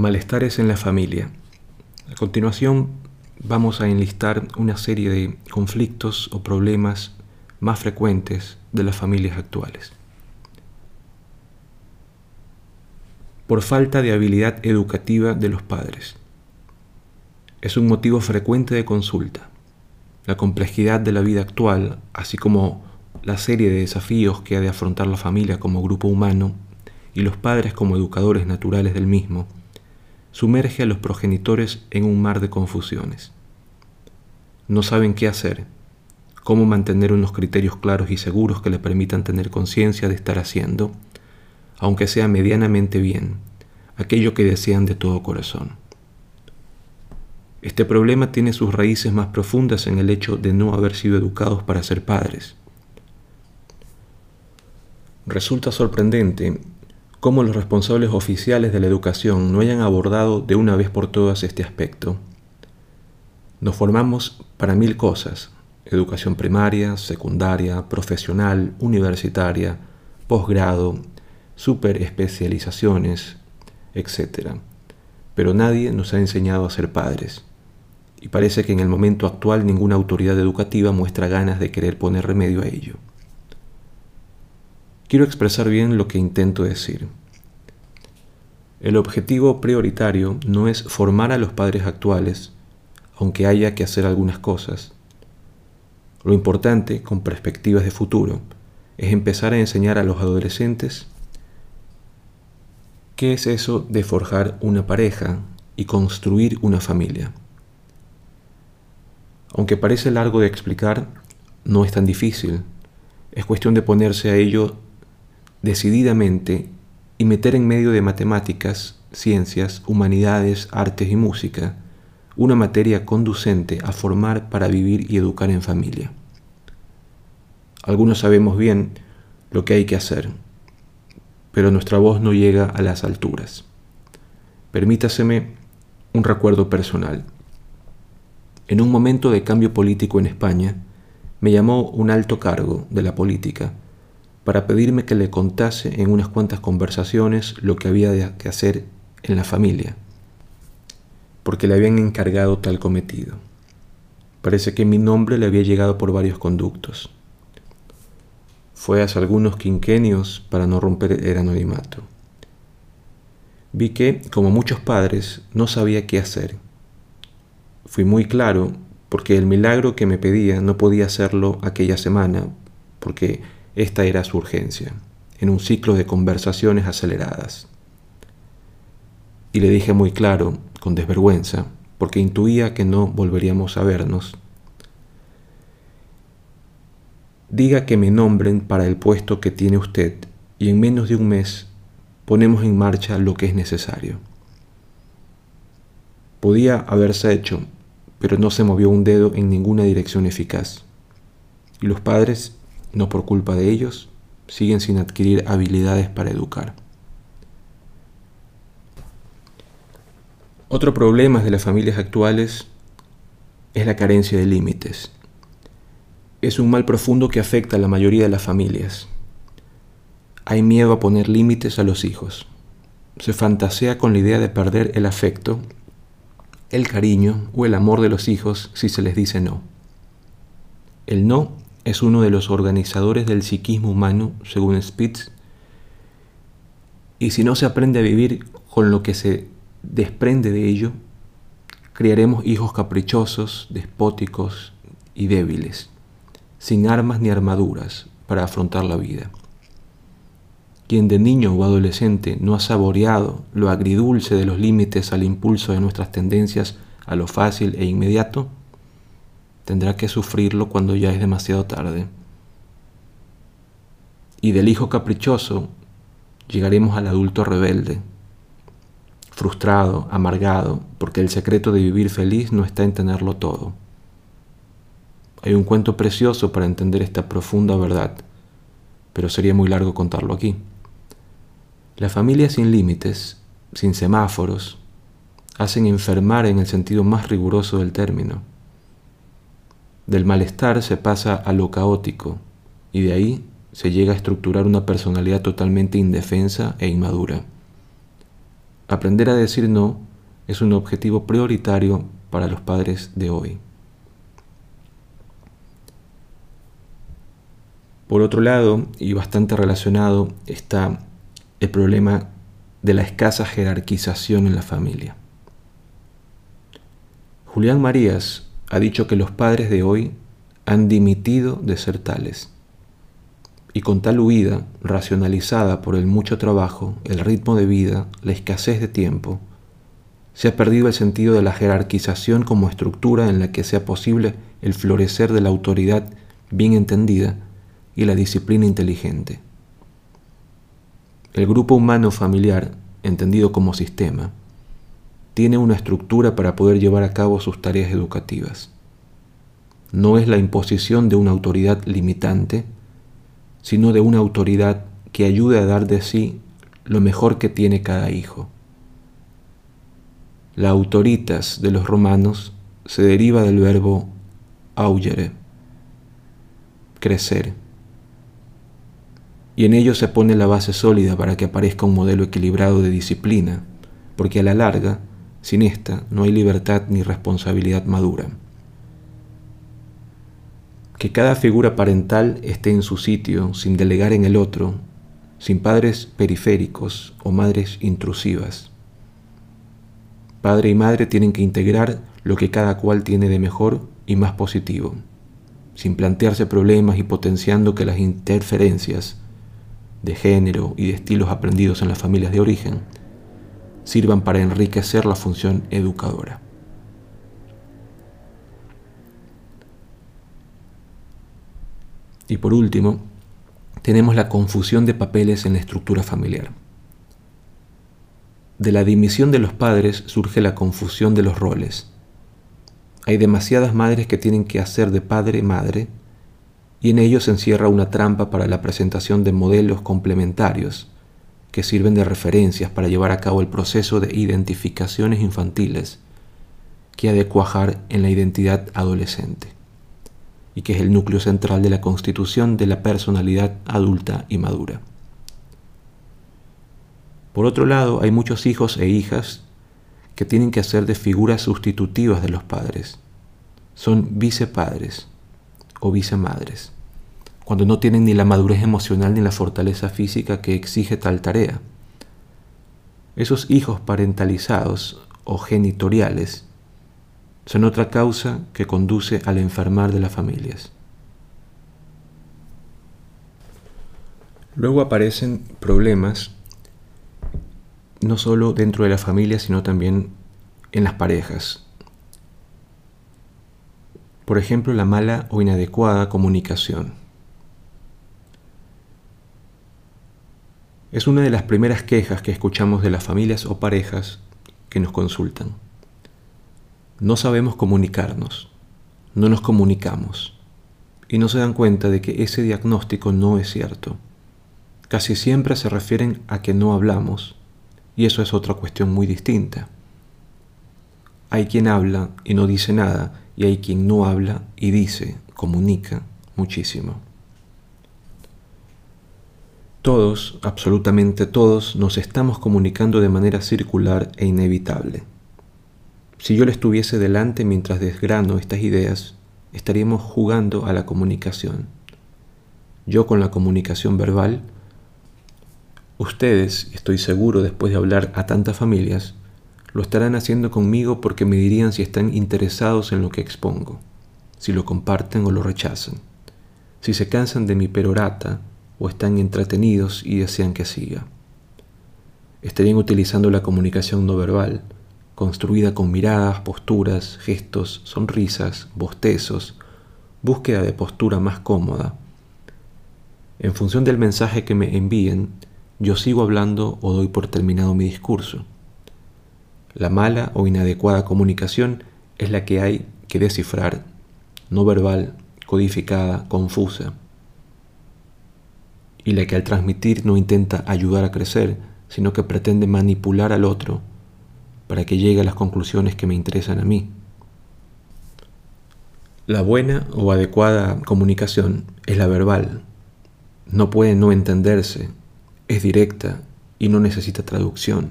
Malestares en la familia. A continuación vamos a enlistar una serie de conflictos o problemas más frecuentes de las familias actuales. Por falta de habilidad educativa de los padres. Es un motivo frecuente de consulta. La complejidad de la vida actual, así como la serie de desafíos que ha de afrontar la familia como grupo humano y los padres como educadores naturales del mismo, sumerge a los progenitores en un mar de confusiones. No saben qué hacer, cómo mantener unos criterios claros y seguros que le permitan tener conciencia de estar haciendo, aunque sea medianamente bien, aquello que desean de todo corazón. Este problema tiene sus raíces más profundas en el hecho de no haber sido educados para ser padres. Resulta sorprendente cómo los responsables oficiales de la educación no hayan abordado de una vez por todas este aspecto. Nos formamos para mil cosas, educación primaria, secundaria, profesional, universitaria, posgrado, superespecializaciones, etc. Pero nadie nos ha enseñado a ser padres. Y parece que en el momento actual ninguna autoridad educativa muestra ganas de querer poner remedio a ello. Quiero expresar bien lo que intento decir. El objetivo prioritario no es formar a los padres actuales, aunque haya que hacer algunas cosas. Lo importante, con perspectivas de futuro, es empezar a enseñar a los adolescentes qué es eso de forjar una pareja y construir una familia. Aunque parece largo de explicar, no es tan difícil. Es cuestión de ponerse a ello decididamente y meter en medio de matemáticas, ciencias, humanidades, artes y música una materia conducente a formar para vivir y educar en familia. Algunos sabemos bien lo que hay que hacer, pero nuestra voz no llega a las alturas. Permítaseme un recuerdo personal. En un momento de cambio político en España, me llamó un alto cargo de la política para pedirme que le contase en unas cuantas conversaciones lo que había que hacer en la familia, porque le habían encargado tal cometido. Parece que mi nombre le había llegado por varios conductos. Fue hace algunos quinquenios para no romper el anonimato. Vi que, como muchos padres, no sabía qué hacer. Fui muy claro porque el milagro que me pedía no podía hacerlo aquella semana, porque esta era su urgencia, en un ciclo de conversaciones aceleradas. Y le dije muy claro, con desvergüenza, porque intuía que no volveríamos a vernos. Diga que me nombren para el puesto que tiene usted y en menos de un mes ponemos en marcha lo que es necesario. Podía haberse hecho, pero no se movió un dedo en ninguna dirección eficaz. Y los padres no por culpa de ellos, siguen sin adquirir habilidades para educar. Otro problema de las familias actuales es la carencia de límites. Es un mal profundo que afecta a la mayoría de las familias. Hay miedo a poner límites a los hijos. Se fantasea con la idea de perder el afecto, el cariño o el amor de los hijos si se les dice no. El no es uno de los organizadores del psiquismo humano, según Spitz, y si no se aprende a vivir con lo que se desprende de ello, criaremos hijos caprichosos, despóticos y débiles, sin armas ni armaduras para afrontar la vida. Quien de niño o adolescente no ha saboreado lo agridulce de los límites al impulso de nuestras tendencias a lo fácil e inmediato, tendrá que sufrirlo cuando ya es demasiado tarde. Y del hijo caprichoso llegaremos al adulto rebelde, frustrado, amargado, porque el secreto de vivir feliz no está en tenerlo todo. Hay un cuento precioso para entender esta profunda verdad, pero sería muy largo contarlo aquí. La familia sin límites, sin semáforos, hacen enfermar en el sentido más riguroso del término. Del malestar se pasa a lo caótico y de ahí se llega a estructurar una personalidad totalmente indefensa e inmadura. aprender a decir no es un objetivo prioritario para los padres de hoy. Por otro lado, y bastante relacionado, está el problema de la escasa jerarquización en la familia. Julián Marías ha dicho que los padres de hoy han dimitido de ser tales. Y con tal huida, racionalizada por el mucho trabajo, el ritmo de vida, la escasez de tiempo, se ha perdido el sentido de la jerarquización como estructura en la que sea posible el florecer de la autoridad bien entendida y la disciplina inteligente. El grupo humano familiar, entendido como sistema, tiene una estructura para poder llevar a cabo sus tareas educativas. No es la imposición de una autoridad limitante, sino de una autoridad que ayude a dar de sí lo mejor que tiene cada hijo. La autoritas de los romanos se deriva del verbo augere, crecer, y en ello se pone la base sólida para que aparezca un modelo equilibrado de disciplina, porque a la larga sin esta no hay libertad ni responsabilidad madura. Que cada figura parental esté en su sitio sin delegar en el otro, sin padres periféricos o madres intrusivas. Padre y madre tienen que integrar lo que cada cual tiene de mejor y más positivo, sin plantearse problemas y potenciando que las interferencias de género y de estilos aprendidos en las familias de origen sirvan para enriquecer la función educadora. Y por último, tenemos la confusión de papeles en la estructura familiar. De la dimisión de los padres surge la confusión de los roles. Hay demasiadas madres que tienen que hacer de padre-madre y en ello se encierra una trampa para la presentación de modelos complementarios que sirven de referencias para llevar a cabo el proceso de identificaciones infantiles que ha de cuajar en la identidad adolescente y que es el núcleo central de la constitución de la personalidad adulta y madura. Por otro lado, hay muchos hijos e hijas que tienen que hacer de figuras sustitutivas de los padres. Son vicepadres o vicemadres cuando no tienen ni la madurez emocional ni la fortaleza física que exige tal tarea. Esos hijos parentalizados o genitoriales son otra causa que conduce al enfermar de las familias. Luego aparecen problemas no solo dentro de la familia, sino también en las parejas. Por ejemplo, la mala o inadecuada comunicación. Es una de las primeras quejas que escuchamos de las familias o parejas que nos consultan. No sabemos comunicarnos, no nos comunicamos y no se dan cuenta de que ese diagnóstico no es cierto. Casi siempre se refieren a que no hablamos y eso es otra cuestión muy distinta. Hay quien habla y no dice nada y hay quien no habla y dice, comunica muchísimo. Todos, absolutamente todos, nos estamos comunicando de manera circular e inevitable. Si yo le estuviese delante mientras desgrano estas ideas, estaríamos jugando a la comunicación. Yo con la comunicación verbal, ustedes, estoy seguro después de hablar a tantas familias, lo estarán haciendo conmigo porque me dirían si están interesados en lo que expongo, si lo comparten o lo rechazan, si se cansan de mi perorata o están entretenidos y desean que siga. Estarían utilizando la comunicación no verbal, construida con miradas, posturas, gestos, sonrisas, bostezos, búsqueda de postura más cómoda. En función del mensaje que me envíen, yo sigo hablando o doy por terminado mi discurso. La mala o inadecuada comunicación es la que hay que descifrar, no verbal, codificada, confusa y la que al transmitir no intenta ayudar a crecer, sino que pretende manipular al otro para que llegue a las conclusiones que me interesan a mí. La buena o adecuada comunicación es la verbal. No puede no entenderse, es directa y no necesita traducción.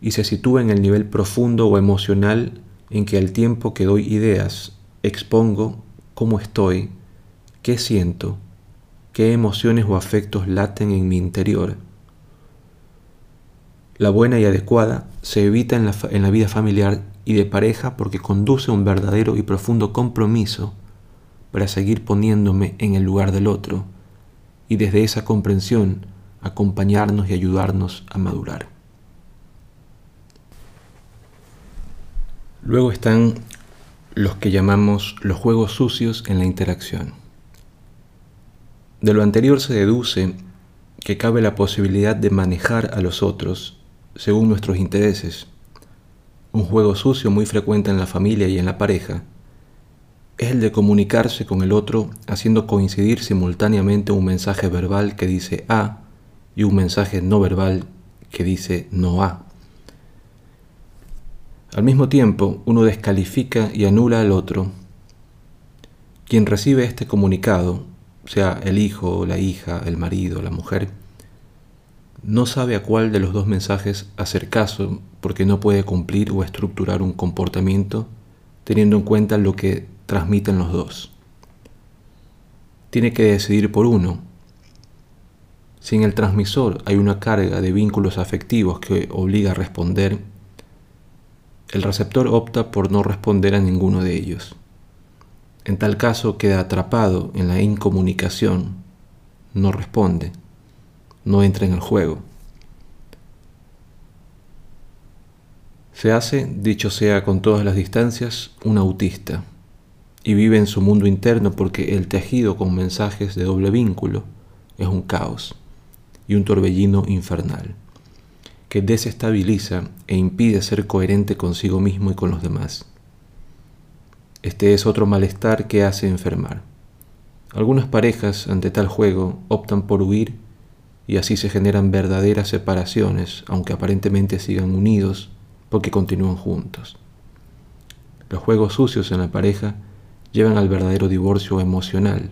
y se sitúa en el nivel profundo o emocional en que al tiempo que doy ideas, expongo cómo estoy, qué siento, qué emociones o afectos laten en mi interior. La buena y adecuada se evita en la, en la vida familiar y de pareja porque conduce a un verdadero y profundo compromiso para seguir poniéndome en el lugar del otro y desde esa comprensión acompañarnos y ayudarnos a madurar. Luego están los que llamamos los juegos sucios en la interacción. De lo anterior se deduce que cabe la posibilidad de manejar a los otros según nuestros intereses. Un juego sucio muy frecuente en la familia y en la pareja es el de comunicarse con el otro haciendo coincidir simultáneamente un mensaje verbal que dice A y un mensaje no verbal que dice no A. Al mismo tiempo, uno descalifica y anula al otro. Quien recibe este comunicado, sea el hijo, la hija, el marido, la mujer, no sabe a cuál de los dos mensajes hacer caso porque no puede cumplir o estructurar un comportamiento teniendo en cuenta lo que transmiten los dos. Tiene que decidir por uno. Si en el transmisor hay una carga de vínculos afectivos que obliga a responder, el receptor opta por no responder a ninguno de ellos. En tal caso queda atrapado en la incomunicación, no responde, no entra en el juego. Se hace, dicho sea con todas las distancias, un autista y vive en su mundo interno porque el tejido con mensajes de doble vínculo es un caos y un torbellino infernal que desestabiliza e impide ser coherente consigo mismo y con los demás. Este es otro malestar que hace enfermar. Algunas parejas ante tal juego optan por huir y así se generan verdaderas separaciones, aunque aparentemente sigan unidos porque continúan juntos. Los juegos sucios en la pareja llevan al verdadero divorcio emocional,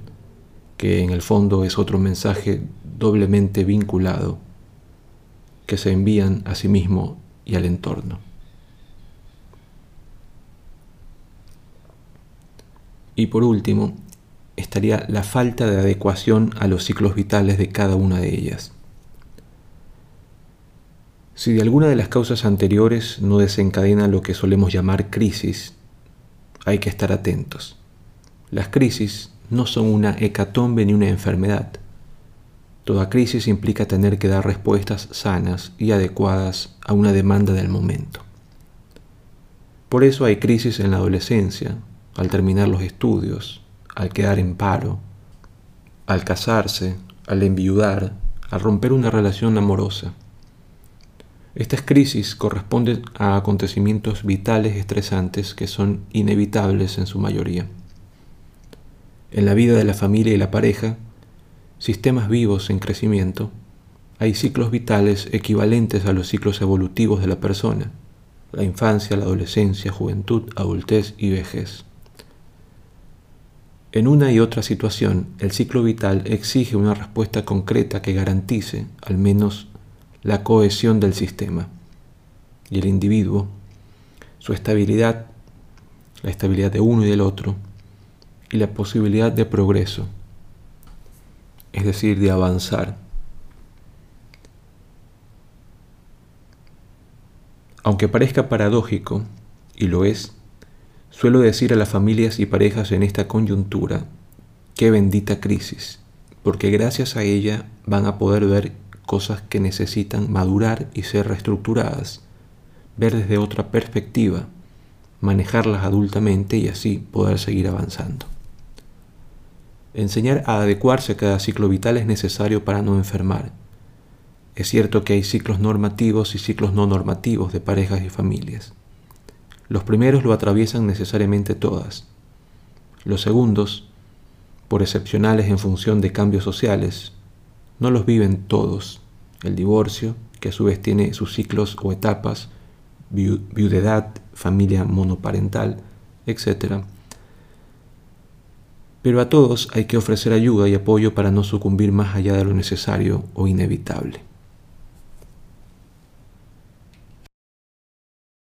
que en el fondo es otro mensaje doblemente vinculado que se envían a sí mismo y al entorno. Y por último, estaría la falta de adecuación a los ciclos vitales de cada una de ellas. Si de alguna de las causas anteriores no desencadena lo que solemos llamar crisis, hay que estar atentos. Las crisis no son una hecatombe ni una enfermedad, Toda crisis implica tener que dar respuestas sanas y adecuadas a una demanda del momento. Por eso hay crisis en la adolescencia, al terminar los estudios, al quedar en paro, al casarse, al enviudar, al romper una relación amorosa. Estas crisis corresponden a acontecimientos vitales estresantes que son inevitables en su mayoría. En la vida de la familia y la pareja, sistemas vivos en crecimiento, hay ciclos vitales equivalentes a los ciclos evolutivos de la persona, la infancia, la adolescencia, juventud, adultez y vejez. En una y otra situación, el ciclo vital exige una respuesta concreta que garantice, al menos, la cohesión del sistema y el individuo, su estabilidad, la estabilidad de uno y del otro, y la posibilidad de progreso es decir, de avanzar. Aunque parezca paradójico, y lo es, suelo decir a las familias y parejas en esta coyuntura, qué bendita crisis, porque gracias a ella van a poder ver cosas que necesitan madurar y ser reestructuradas, ver desde otra perspectiva, manejarlas adultamente y así poder seguir avanzando. Enseñar a adecuarse a cada ciclo vital es necesario para no enfermar. Es cierto que hay ciclos normativos y ciclos no normativos de parejas y familias. Los primeros lo atraviesan necesariamente todas. Los segundos, por excepcionales en función de cambios sociales, no los viven todos. El divorcio, que a su vez tiene sus ciclos o etapas, viudedad, familia monoparental, etc., pero a todos hay que ofrecer ayuda y apoyo para no sucumbir más allá de lo necesario o inevitable.